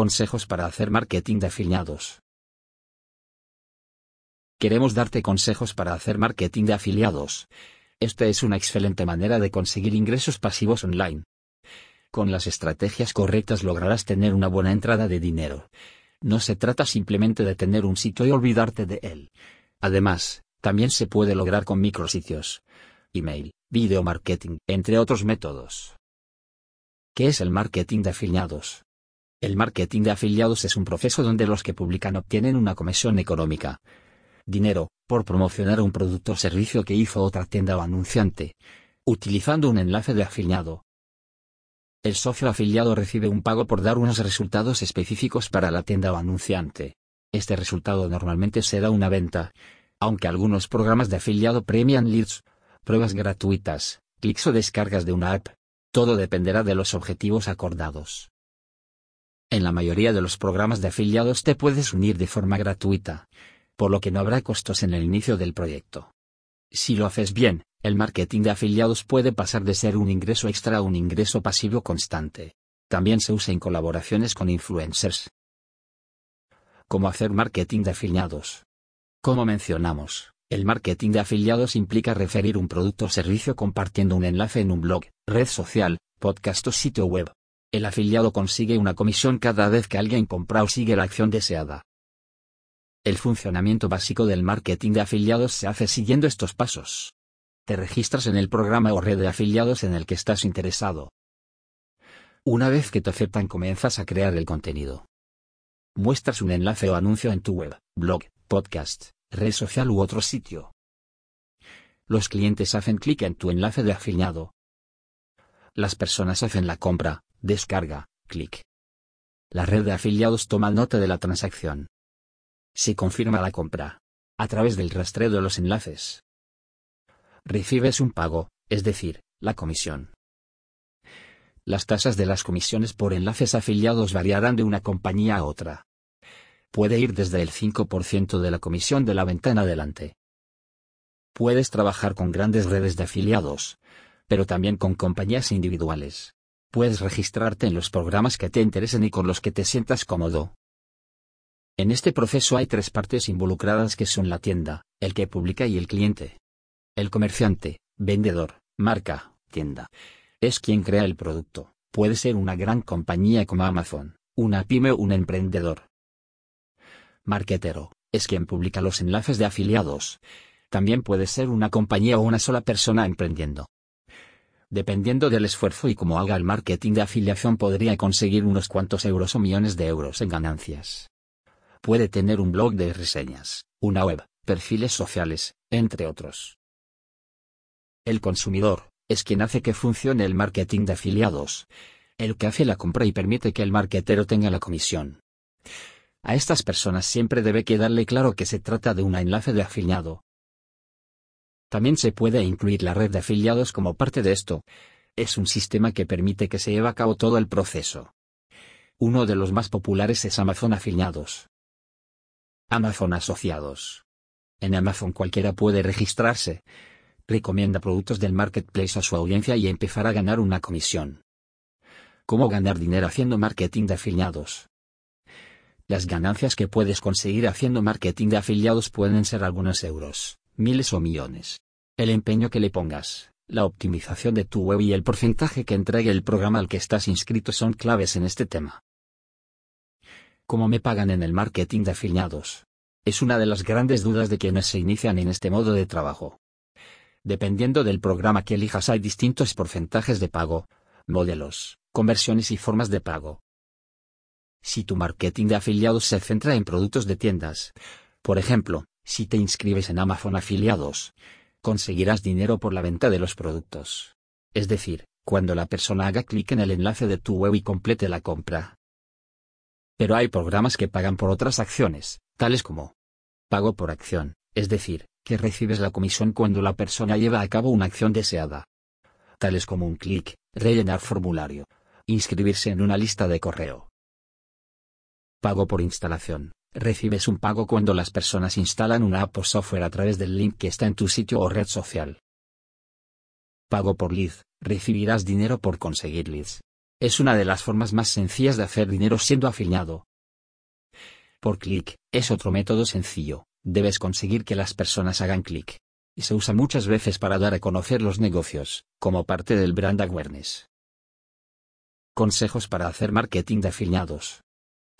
Consejos para hacer marketing de afiliados. Queremos darte consejos para hacer marketing de afiliados. Esta es una excelente manera de conseguir ingresos pasivos online. Con las estrategias correctas lograrás tener una buena entrada de dinero. No se trata simplemente de tener un sitio y olvidarte de él. Además, también se puede lograr con micrositios, email, video marketing, entre otros métodos. ¿Qué es el marketing de afiliados? El marketing de afiliados es un proceso donde los que publican obtienen una comisión económica, dinero, por promocionar un producto o servicio que hizo otra tienda o anunciante, utilizando un enlace de afiliado. El socio afiliado recibe un pago por dar unos resultados específicos para la tienda o anunciante. Este resultado normalmente será una venta, aunque algunos programas de afiliado premian leads, pruebas gratuitas, clics o descargas de una app. Todo dependerá de los objetivos acordados. En la mayoría de los programas de afiliados te puedes unir de forma gratuita, por lo que no habrá costos en el inicio del proyecto. Si lo haces bien, el marketing de afiliados puede pasar de ser un ingreso extra a un ingreso pasivo constante. También se usa en colaboraciones con influencers. ¿Cómo hacer marketing de afiliados? Como mencionamos, el marketing de afiliados implica referir un producto o servicio compartiendo un enlace en un blog, red social, podcast o sitio web. El afiliado consigue una comisión cada vez que alguien compra o sigue la acción deseada. El funcionamiento básico del marketing de afiliados se hace siguiendo estos pasos. Te registras en el programa o red de afiliados en el que estás interesado. Una vez que te aceptan comienzas a crear el contenido. Muestras un enlace o anuncio en tu web, blog, podcast, red social u otro sitio. Los clientes hacen clic en tu enlace de afiliado. Las personas hacen la compra, descarga, clic. La red de afiliados toma nota de la transacción. Se confirma la compra. A través del rastreo de los enlaces. Recibes un pago, es decir, la comisión. Las tasas de las comisiones por enlaces afiliados variarán de una compañía a otra. Puede ir desde el 5% de la comisión de la venta en adelante. Puedes trabajar con grandes redes de afiliados, pero también con compañías individuales. Puedes registrarte en los programas que te interesen y con los que te sientas cómodo. En este proceso hay tres partes involucradas que son la tienda, el que publica y el cliente. El comerciante, vendedor, marca, tienda. Es quien crea el producto. Puede ser una gran compañía como Amazon, una pyme o un emprendedor. Marketero, es quien publica los enlaces de afiliados. También puede ser una compañía o una sola persona emprendiendo. Dependiendo del esfuerzo y cómo haga el marketing de afiliación podría conseguir unos cuantos euros o millones de euros en ganancias. Puede tener un blog de reseñas, una web, perfiles sociales, entre otros. El consumidor, es quien hace que funcione el marketing de afiliados. El que hace la compra y permite que el marketero tenga la comisión. A estas personas siempre debe quedarle claro que se trata de un enlace de afiliado, también se puede incluir la red de afiliados como parte de esto. Es un sistema que permite que se lleve a cabo todo el proceso. Uno de los más populares es Amazon Afiliados. Amazon Asociados. En Amazon cualquiera puede registrarse. Recomienda productos del marketplace a su audiencia y empezar a ganar una comisión. ¿Cómo ganar dinero haciendo marketing de afiliados? Las ganancias que puedes conseguir haciendo marketing de afiliados pueden ser algunos euros miles o millones. El empeño que le pongas, la optimización de tu web y el porcentaje que entregue el programa al que estás inscrito son claves en este tema. ¿Cómo me pagan en el marketing de afiliados? Es una de las grandes dudas de quienes se inician en este modo de trabajo. Dependiendo del programa que elijas hay distintos porcentajes de pago, modelos, conversiones y formas de pago. Si tu marketing de afiliados se centra en productos de tiendas, por ejemplo, si te inscribes en Amazon afiliados, conseguirás dinero por la venta de los productos. Es decir, cuando la persona haga clic en el enlace de tu web y complete la compra. Pero hay programas que pagan por otras acciones, tales como pago por acción, es decir, que recibes la comisión cuando la persona lleva a cabo una acción deseada. Tales como un clic, rellenar formulario, inscribirse en una lista de correo. Pago por instalación, Recibes un pago cuando las personas instalan una app o software a través del link que está en tu sitio o red social. Pago por lead. Recibirás dinero por conseguir leads. Es una de las formas más sencillas de hacer dinero siendo afiliado. Por clic, es otro método sencillo, debes conseguir que las personas hagan clic. Y se usa muchas veces para dar a conocer los negocios, como parte del brand awareness. Consejos para hacer marketing de afiliados.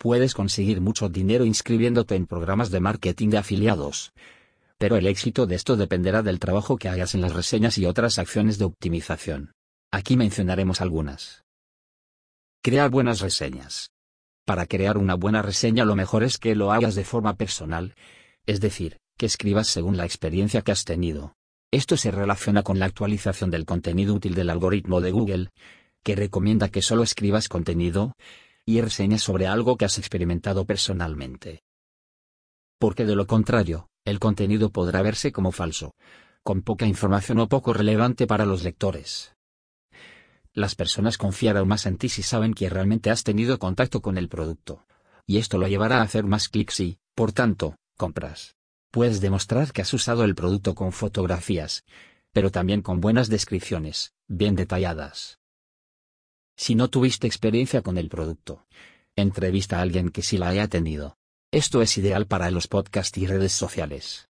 Puedes conseguir mucho dinero inscribiéndote en programas de marketing de afiliados. Pero el éxito de esto dependerá del trabajo que hagas en las reseñas y otras acciones de optimización. Aquí mencionaremos algunas. Crea buenas reseñas. Para crear una buena reseña lo mejor es que lo hagas de forma personal, es decir, que escribas según la experiencia que has tenido. Esto se relaciona con la actualización del contenido útil del algoritmo de Google, que recomienda que solo escribas contenido y reseñas sobre algo que has experimentado personalmente. Porque de lo contrario, el contenido podrá verse como falso, con poca información o poco relevante para los lectores. Las personas confiarán más en ti si saben que realmente has tenido contacto con el producto. Y esto lo llevará a hacer más clics y, por tanto, compras. Puedes demostrar que has usado el producto con fotografías, pero también con buenas descripciones, bien detalladas. Si no tuviste experiencia con el producto, entrevista a alguien que sí la haya tenido. Esto es ideal para los podcasts y redes sociales.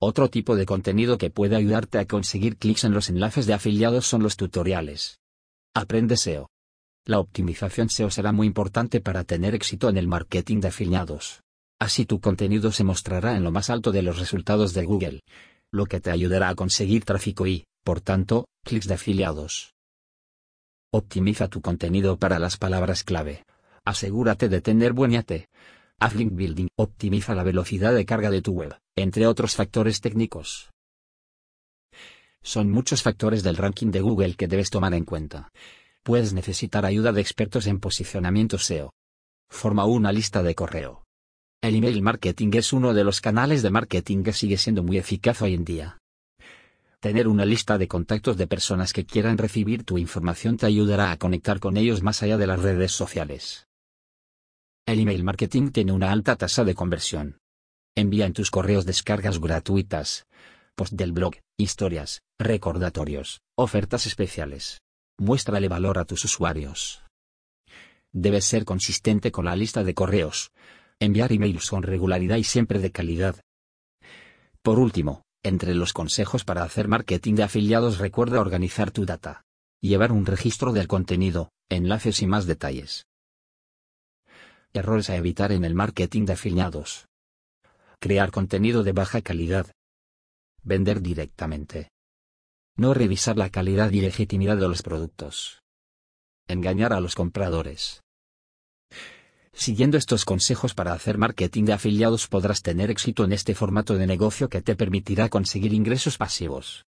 Otro tipo de contenido que puede ayudarte a conseguir clics en los enlaces de afiliados son los tutoriales. Aprende SEO. La optimización SEO será muy importante para tener éxito en el marketing de afiliados. Así tu contenido se mostrará en lo más alto de los resultados de Google, lo que te ayudará a conseguir tráfico y, por tanto, clics de afiliados. Optimiza tu contenido para las palabras clave. Asegúrate de tener buen IAT. Haz link building. Optimiza la velocidad de carga de tu web, entre otros factores técnicos. Son muchos factores del ranking de Google que debes tomar en cuenta. Puedes necesitar ayuda de expertos en posicionamiento SEO. Forma una lista de correo. El email marketing es uno de los canales de marketing que sigue siendo muy eficaz hoy en día. Tener una lista de contactos de personas que quieran recibir tu información te ayudará a conectar con ellos más allá de las redes sociales. El email marketing tiene una alta tasa de conversión. Envía en tus correos descargas gratuitas, post del blog, historias, recordatorios, ofertas especiales. Muéstrale valor a tus usuarios. Debes ser consistente con la lista de correos. Enviar emails con regularidad y siempre de calidad. Por último, entre los consejos para hacer marketing de afiliados recuerda organizar tu data. Llevar un registro del contenido, enlaces y más detalles. Errores a evitar en el marketing de afiliados. Crear contenido de baja calidad. Vender directamente. No revisar la calidad y legitimidad de los productos. Engañar a los compradores. Siguiendo estos consejos para hacer marketing de afiliados podrás tener éxito en este formato de negocio que te permitirá conseguir ingresos pasivos.